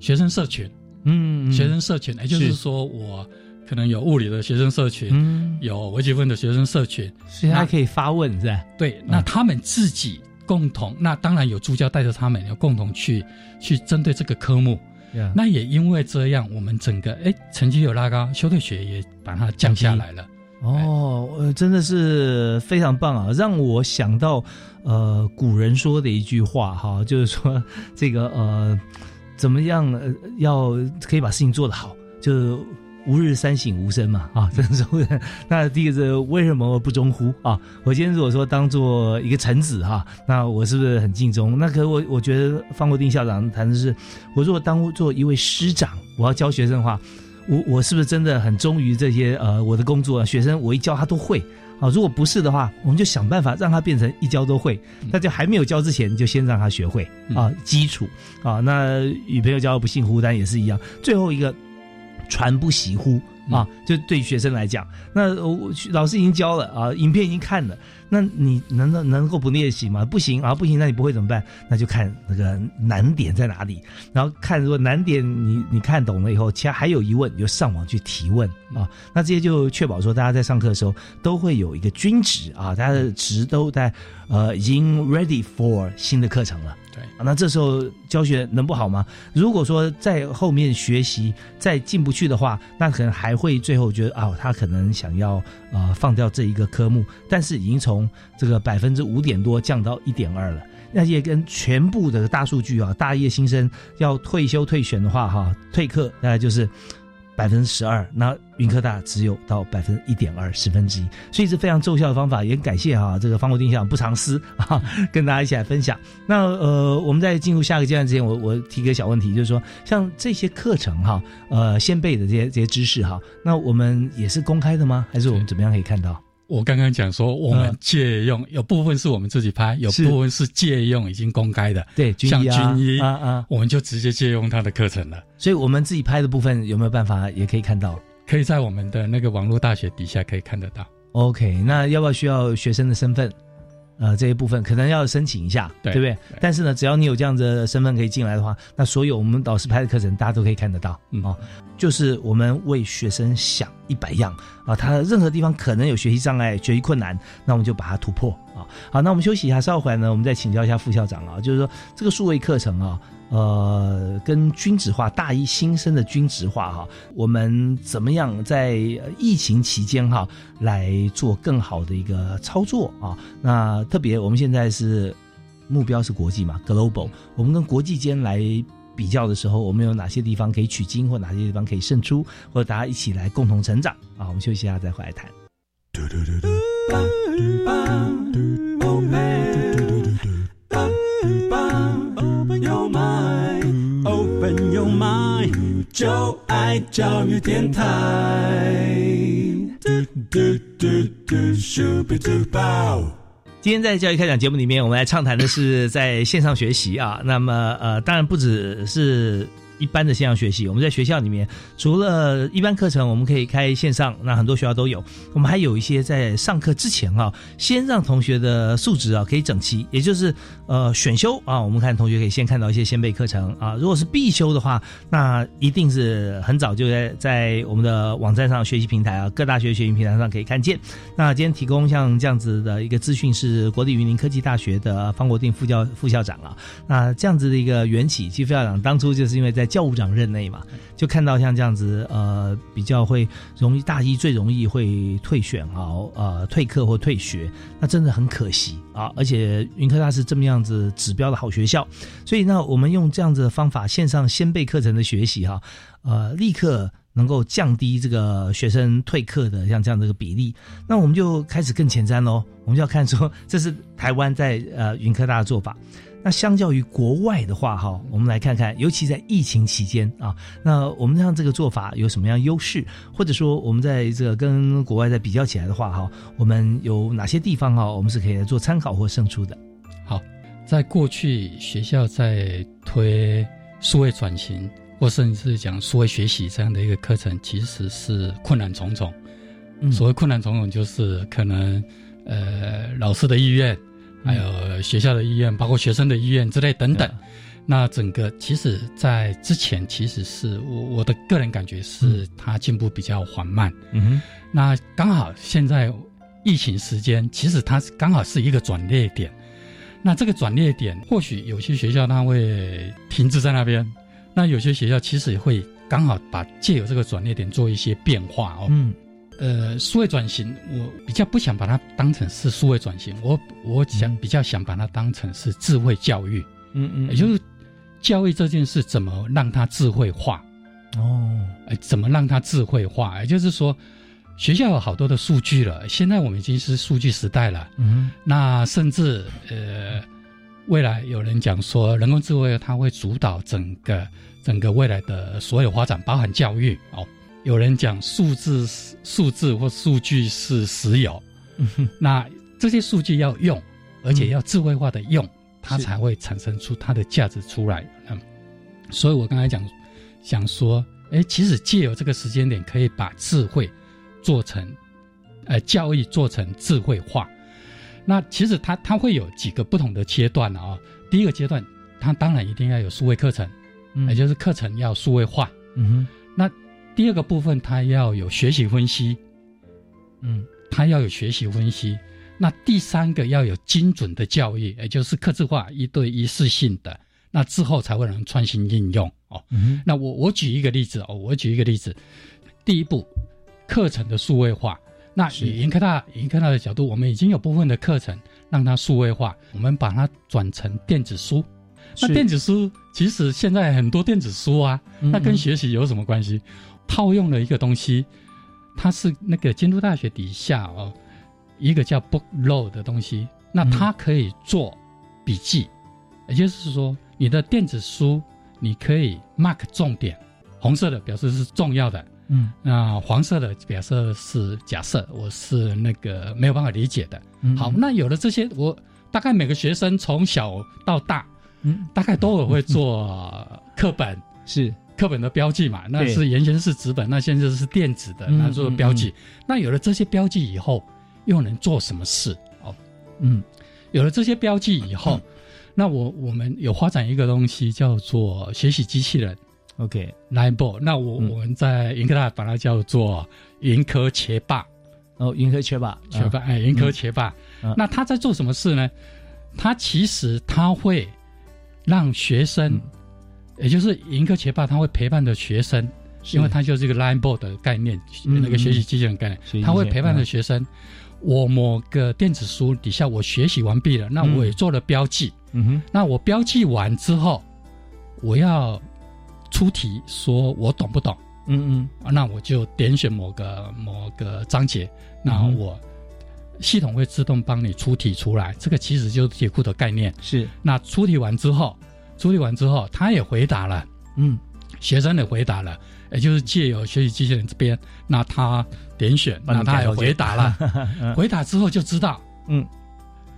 学生社群。嗯，嗯学生社群，也就是是说我可能有物理的学生社群，嗯，有微积分的学生社群。所以他可以发问是吧？对，那他们自己共同，那当然有助教带着他们，要共同去去针对这个科目。那那也因为这样，我们整个哎成绩有拉高，修退学也把它降下来了。哦，呃，真的是非常棒啊，让我想到呃古人说的一句话哈，就是说这个呃怎么样呃要可以把事情做得好，就是吾日三省吾身嘛啊，这时候那第一个是为什么不忠乎啊？我今天如果说当做一个臣子哈、那我是不是很尽忠？那可我我觉得方国定校长谈的是，我如果当做一位师长，我要教学生的话。我我是不是真的很忠于这些呃我的工作？学生我一教他都会啊，如果不是的话，我们就想办法让他变成一教都会。那就还没有教之前，就先让他学会啊基础啊。那与朋友交不信乎，但也是一样。最后一个传不习乎啊，就对学生来讲，那我老师已经教了啊，影片已经看了，那你能能能够不练习吗？不行啊，不行，那你不会怎么办？那就看那个难点在哪里，然后看如果难点你你看懂了以后，其他还有疑问，你就上网去提问啊。那这些就确保说大家在上课的时候都会有一个均值啊，大家的值都在呃已经 ready for 新的课程了。对，那这时候教学能不好吗？如果说在后面学习再进不去的话，那可能还会最后觉得啊，他可能想要呃放掉这一个科目，但是已经从这个百分之五点多降到一点二了。那也跟全部的大数据啊，大一新生要退休退选的话哈，退课大概就是百分之十二，那云科大只有到百分之一点二，十分之一，所以是非常奏效的方法，也很感谢哈这个方国定校长不藏私 啊，跟大家一起来分享。那呃，我们在进入下个阶段之前，我我提个小问题，就是说像这些课程哈，呃，先辈的这些这些知识哈，那我们也是公开的吗？还是我们怎么样可以看到？我刚刚讲说，我们借用有部分是我们自己拍，有部分是借用已经公开的，对，像军医啊啊，我们就直接借用他的课程了。所以我们自己拍的部分有没有办法也可以看到？可以在我们的那个网络大学底下可以看得到。OK，那要不要需要学生的身份？呃，这一部分可能要申请一下，对不对？但是呢，只要你有这样子的身份可以进来的话，那所有我们导师拍的课程，大家都可以看得到。嗯哦，就是我们为学生想一百样啊，他任何地方可能有学习障碍、学习困难，那我们就把它突破啊。好，那我们休息一下，稍后回来呢，我们再请教一下副校长啊，就是说这个数位课程啊。呃，跟均值化大一新生的均值化哈，我们怎么样在疫情期间哈来做更好的一个操作啊？那特别我们现在是目标是国际嘛，global，我们跟国际间来比较的时候，我们有哪些地方可以取经，或哪些地方可以胜出，或者大家一起来共同成长啊？我们休息一下再回来谈。就爱教育电台。今天在教育开讲节目里面，我们来畅谈的是在线上学习啊。那么呃，当然不只是。一般的线上学习，我们在学校里面，除了一般课程，我们可以开线上，那很多学校都有。我们还有一些在上课之前啊，先让同学的素质啊可以整齐，也就是呃选修啊，我们看同学可以先看到一些先备课程啊。如果是必修的话，那一定是很早就在在我们的网站上学习平台啊，各大学学习平台上可以看见。那今天提供像这样子的一个资讯是国立云林科技大学的方国定副教副校长啊。那这样子的一个缘起，其实副校长当初就是因为在教务长任内嘛，就看到像这样子，呃，比较会容易大一最容易会退选啊，呃，退课或退学，那真的很可惜啊。而且云科大是这么样子指标的好学校，所以呢，我们用这样子的方法，线上先备课程的学习哈，呃，立刻能够降低这个学生退课的像这样的一个比例。那我们就开始更前瞻喽，我们就要看说，这是台湾在呃云科大的做法。那相较于国外的话，哈，我们来看看，尤其在疫情期间啊，那我们像这个做法有什么样优势？或者说，我们在这个跟国外在比较起来的话，哈，我们有哪些地方哈，我们是可以来做参考或胜出的？好，在过去学校在推数位转型，或甚至讲数位学习这样的一个课程，其实是困难重重。所谓困难重重，就是可能呃老师的意愿。还有学校的医院，包括学生的医院之类等等。那整个其实，在之前其实是我我的个人感觉是它进步比较缓慢。嗯哼。那刚好现在疫情时间，其实它刚好是一个转捩点。那这个转捩点，或许有些学校它会停滞在那边，那有些学校其实也会刚好把借由这个转捩点做一些变化哦。嗯。呃，数位转型，我比较不想把它当成是数位转型，我我想比较想把它当成是智慧教育，嗯嗯，也就是教育这件事怎么让它智慧化，哦，哎，怎么让它智慧化？也就是说，学校有好多的数据了，现在我们已经是数据时代了，嗯，那甚至呃，未来有人讲说人工智慧它会主导整个整个未来的所有发展，包含教育哦。有人讲数字、数字或数据是石油，那这些数据要用，而且要智慧化的用，它才会产生出它的价值出来。嗯，所以我刚才讲，想说，哎，其实借由这个时间点，可以把智慧做成，呃，教育做成智慧化。那其实它它会有几个不同的阶段啊。第一个阶段，它当然一定要有数位课程，也就是课程要数位化。嗯哼，那。第二个部分，它要有学习分析，嗯，它要有学习分析。那第三个要有精准的教育，也就是刻字化、一对一次性的，那之后才会能创新应用哦。那我我举一个例子哦，我举一个例子。第一步，课程的数位化。那以云科大、云科大的角度，我们已经有部分的课程让它数位化，我们把它转成电子书。那电子书其实现在很多电子书啊，那跟学习有什么关系？套用了一个东西，它是那个京都大学底下哦，一个叫 Book Roll 的东西，那它可以做笔记，也就是说，你的电子书你可以 mark 重点，红色的表示是重要的，嗯，那黄色的表示是假设，我是那个没有办法理解的。好，那有了这些，我大概每个学生从小到大，嗯，大概都有会做课本，是课本的标记嘛？那是原先是纸本，那现在是电子的，那做标记。那有了这些标记以后，又能做什么事？哦，嗯，有了这些标记以后。那我我们有发展一个东西叫做学习机器人，OK，Line Board。那我我们在云科大把它叫做云科学霸，哦，云科学霸，学霸，哎，云科学霸。那他在做什么事呢？他其实他会让学生，也就是盈科学霸，他会陪伴着学生，因为他就是一个 Line Board 的概念，那个学习机器人概念，他会陪伴着学生。我某个电子书底下我学习完毕了，那我也做了标记。嗯哼，那我标记完之后，我要出题，说我懂不懂？嗯嗯，那我就点选某个某个章节，然后我系统会自动帮你出题出来。这个其实就是题库的概念。是，那出题完之后，出题完之后，他也回答了，嗯，学生也回答了，也就是借由学习机器人这边，那他点选，那他也回答了，回答之后就知道，嗯，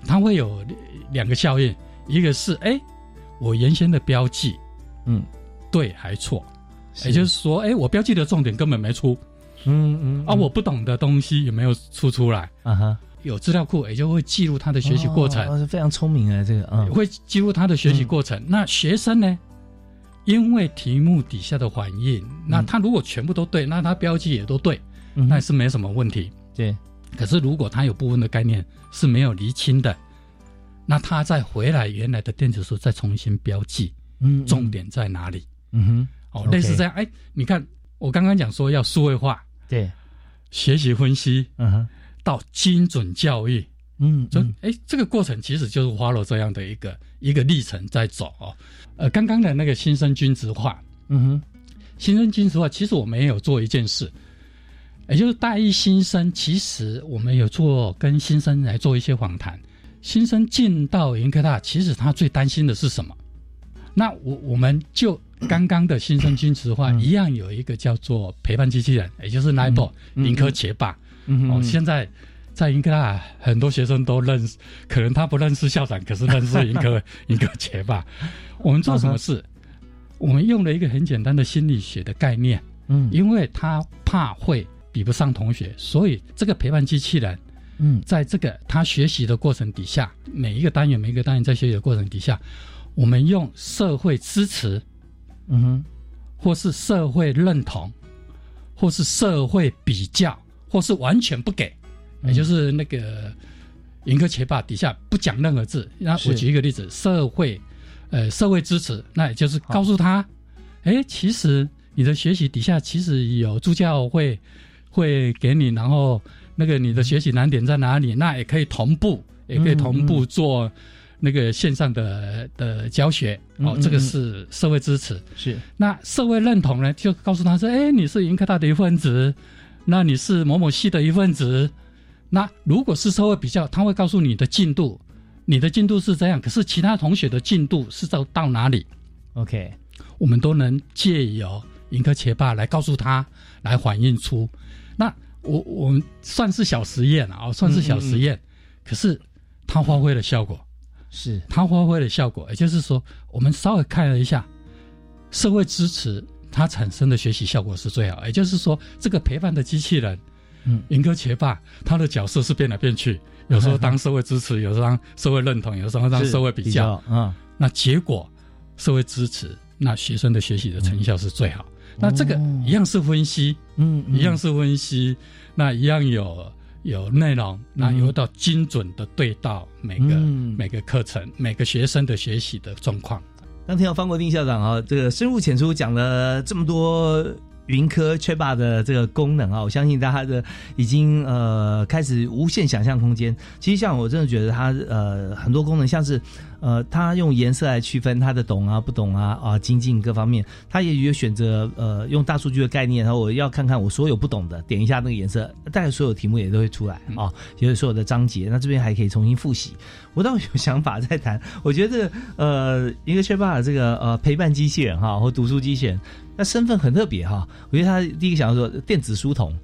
他会有两个效应。一个是哎，我原先的标记，嗯，对还错，也就是说，哎，我标记的重点根本没出，嗯嗯，啊，我不懂的东西有没有出出来？啊哈，有资料库，也就会记录他的学习过程，是非常聪明啊，这个嗯，会记录他的学习过程。那学生呢，因为题目底下的反应，那他如果全部都对，那他标记也都对，那是没什么问题。对，可是如果他有部分的概念是没有厘清的。那他再回来原来的电子书再重新标记，嗯，重点在哪里？嗯哼，哦，类似这样，哎，你看我刚刚讲说要数位化，对，学习分析，嗯哼，到精准教育，嗯，就哎，这个过程其实就是花了这样的一个一个历程在走哦。呃，刚刚的那个新生均值化，嗯哼，新生均值化，其实我们也有做一件事，也就是大一新生，其实我们有做跟新生来做一些访谈。新生进到云科大，其实他最担心的是什么？那我我们就刚刚的新生军词化一样，有一个叫做陪伴机器人，也就是 Nibble 云科学霸。哦，现在在英科大很多学生都认识，可能他不认识校长，可是认识云科 云科学霸。我们做什么事？我们用了一个很简单的心理学的概念。嗯，因为他怕会比不上同学，所以这个陪伴机器人。嗯，在这个他学习的过程底下，每一个单元每一个单元在学习的过程底下，我们用社会支持，嗯哼，或是社会认同，或是社会比较，或是完全不给，也就是那个银科学霸底下不讲任何字。那我举一个例子，社会，呃，社会支持，那也就是告诉他，哎，其实你的学习底下其实有助教会会给你，然后。那个你的学习难点在哪里？那也可以同步，也可以同步做那个线上的的教学哦。这个是社会支持，是那社会认同呢？就告诉他说：“哎，你是云科大的一份子，那你是某某系的一份子。那如果是社会比较，他会告诉你的进度，你的进度是这样，可是其他同学的进度是到到哪里？OK，我们都能借由盈科学霸来告诉他，来反映出那。”我我们算是小实验啊，算是小实验，可是它发挥了效果，是它发挥了效果。也就是说，我们稍微看了一下，社会支持它产生的学习效果是最好。也就是说，这个陪伴的机器人，嗯，云哥学霸，他的角色是变来变去，有时候当社会支持，有时候当社会认同，有时候当社会比较，嗯，那结果社会支持，那学生的学习的成效是最好。那这个一样是分析，嗯，一样是分析，那一样有有内容，那有到精准的对到每个每个课程每个学生的学习的状况。刚听到方国定校长啊，这个深入浅出讲了这么多。云科缺霸的这个功能啊，我相信大家的已经呃开始无限想象空间。其实像我真的觉得它呃很多功能，像是呃它用颜色来区分它的懂啊不懂啊啊精进各方面，它也有选择呃用大数据的概念，然后我要看看我所有不懂的，点一下那个颜色，大概所有题目也都会出来啊，就是所有的章节，那这边还可以重新复习。我倒有想法在谈，我觉得呃一个缺霸的这个呃陪伴机器人哈或读书机器人。那身份很特别哈。我觉得他第一个想到说电子书童，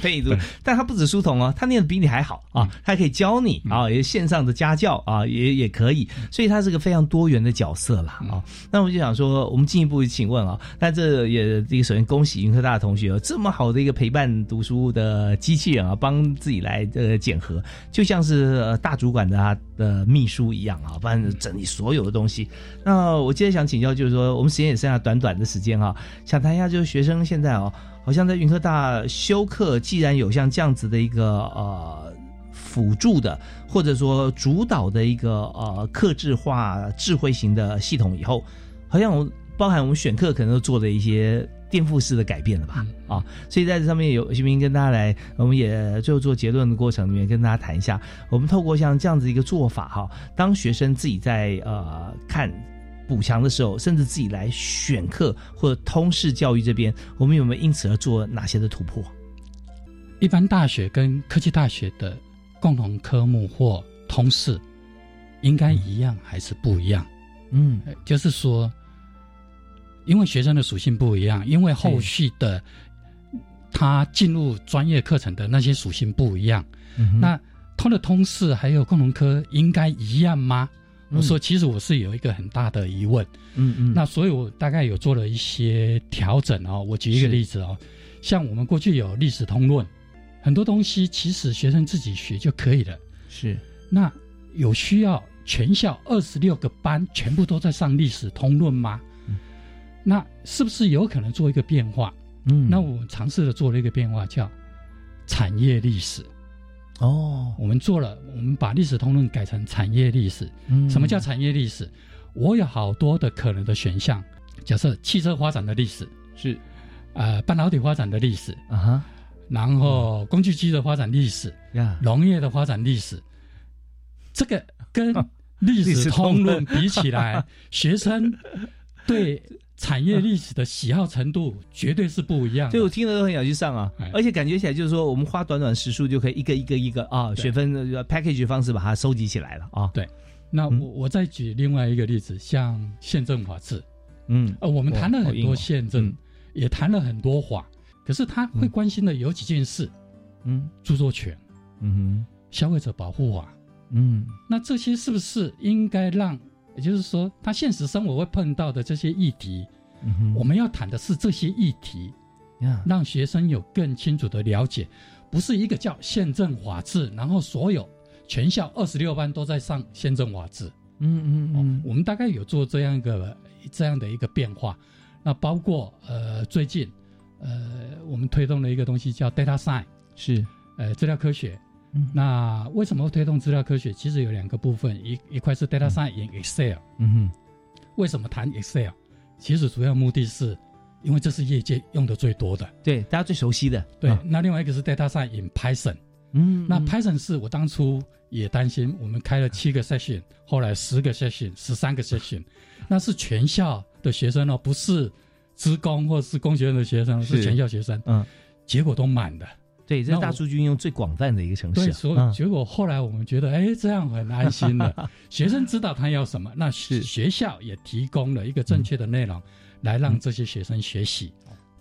陪你读，但他不止书童哦，他念的比你还好。啊，他还可以教你啊，也线上的家教啊，也也可以，所以他是个非常多元的角色啦啊。那我就想说，我们进一步请问啊，那这也这个首先恭喜云科大的同学有这么好的一个陪伴读书的机器人啊，帮自己来呃检核，就像是大主管的他的秘书一样啊，帮整理所有的东西。那我接着想请教，就是说我们时间也剩下短短的时间啊，想谈一下，就是学生现在哦，好像在云科大修课，既然有像这样子的一个呃辅助的，或者说主导的一个呃克制化智慧型的系统以后，好像我包含我们选课可能都做了一些颠覆式的改变了吧？啊，所以在这上面有徐明跟大家来，我们也最后做结论的过程里面跟大家谈一下，我们透过像这样子一个做法哈，当学生自己在呃看。补强的时候，甚至自己来选课或者通识教育这边，我们有没有因此而做哪些的突破？一般大学跟科技大学的共同科目或通识，应该一样还是不一样？嗯，就是说，因为学生的属性不一样，因为后续的他进入专业课程的那些属性不一样，那他的通识还有共同科应该一样吗？我说，其实我是有一个很大的疑问，嗯嗯，那所以我大概有做了一些调整哦。我举一个例子哦，像我们过去有历史通论，很多东西其实学生自己学就可以了。是，那有需要全校二十六个班全部都在上历史通论吗？那是不是有可能做一个变化？嗯，那我尝试的做了一个变化，叫产业历史。哦，我们做了，我们把历史通论改成产业历史。嗯，什么叫产业历史？我有好多的可能的选项。假设汽车发展的历史。是，呃，半导体发展的历史。啊哈，然后工具机的发展历史。呀，农业的发展历史，这个跟 历史通论比起来，学生对。产业历史的喜好程度绝对是不一样，所以我听了都很想去上啊，而且感觉起来就是说，我们花短短时数就可以一个一个一个啊，学分 package 方式把它收集起来了啊。对，那我我再举另外一个例子，像宪政法治，嗯，呃，我们谈了很多宪政，也谈了很多法，可是他会关心的有几件事，嗯，著作权，嗯哼，消费者保护法，嗯，那这些是不是应该让？也就是说，他现实生活会碰到的这些议题，我们要谈的是这些议题，让学生有更清楚的了解，不是一个叫宪政法治，然后所有全校二十六班都在上宪政法治。嗯嗯嗯，我们大概有做这样一个这样的一个变化。那包括呃，最近呃，我们推动了一个东西叫 data science，是呃，资料科学。那为什么会推动资料科学？其实有两个部分，一一块是 data science in Excel。嗯哼，为什么谈 Excel？其实主要目的是，因为这是业界用的最多的，对大家最熟悉的。对，那另外一个是 data science in Python。嗯，那 Python 是我当初也担心，我们开了七个 session，后来十个 session，十三个 session，那是全校的学生哦，不是职工或是工学院的学生，是全校学生。嗯，结果都满的。对，这是大数据应用最广泛的一个城市。对，所以结果后来我们觉得，哎，这样很安心了。学生知道他要什么，那学校也提供了一个正确的内容，来让这些学生学习。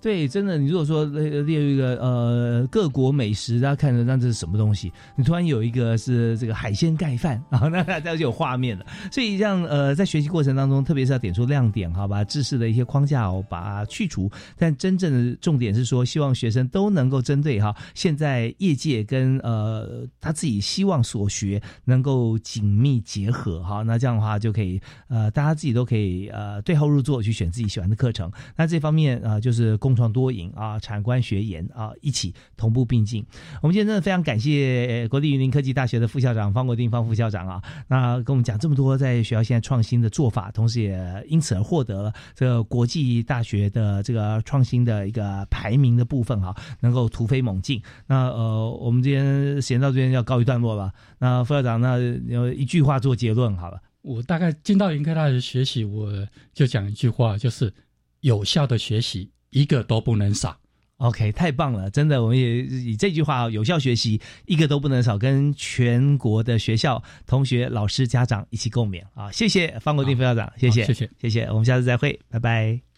对，真的，你如果说列一个呃各国美食，大家看着那这是什么东西？你突然有一个是这个海鲜盖饭啊，那大家就有画面了。所以像呃在学习过程当中，特别是要点出亮点，哈，把知识的一些框架哦把它去除。但真正的重点是说，希望学生都能够针对哈现在业界跟呃他自己希望所学能够紧密结合哈。那这样的话就可以呃大家自己都可以呃对号入座去选自己喜欢的课程。那这方面啊就是公。创多赢啊，产官学研啊，一起同步并进。我们今天真的非常感谢国立云林科技大学的副校长方国定方副校长啊，那跟我们讲这么多在学校现在创新的做法，同时也因此而获得了这个国际大学的这个创新的一个排名的部分哈，能够突飞猛进。那呃，我们今天闲到这边要告一段落了。那副校长，那有一句话做结论好了。我大概进到云科大学学习，我就讲一句话，就是有效的学习。一个都不能少，OK，太棒了，真的，我们也以这句话有效学习，一个都不能少，跟全国的学校同学、老师、家长一起共勉啊！谢谢方国定副校长，谢谢，谢谢，谢谢，我们下次再会，拜拜。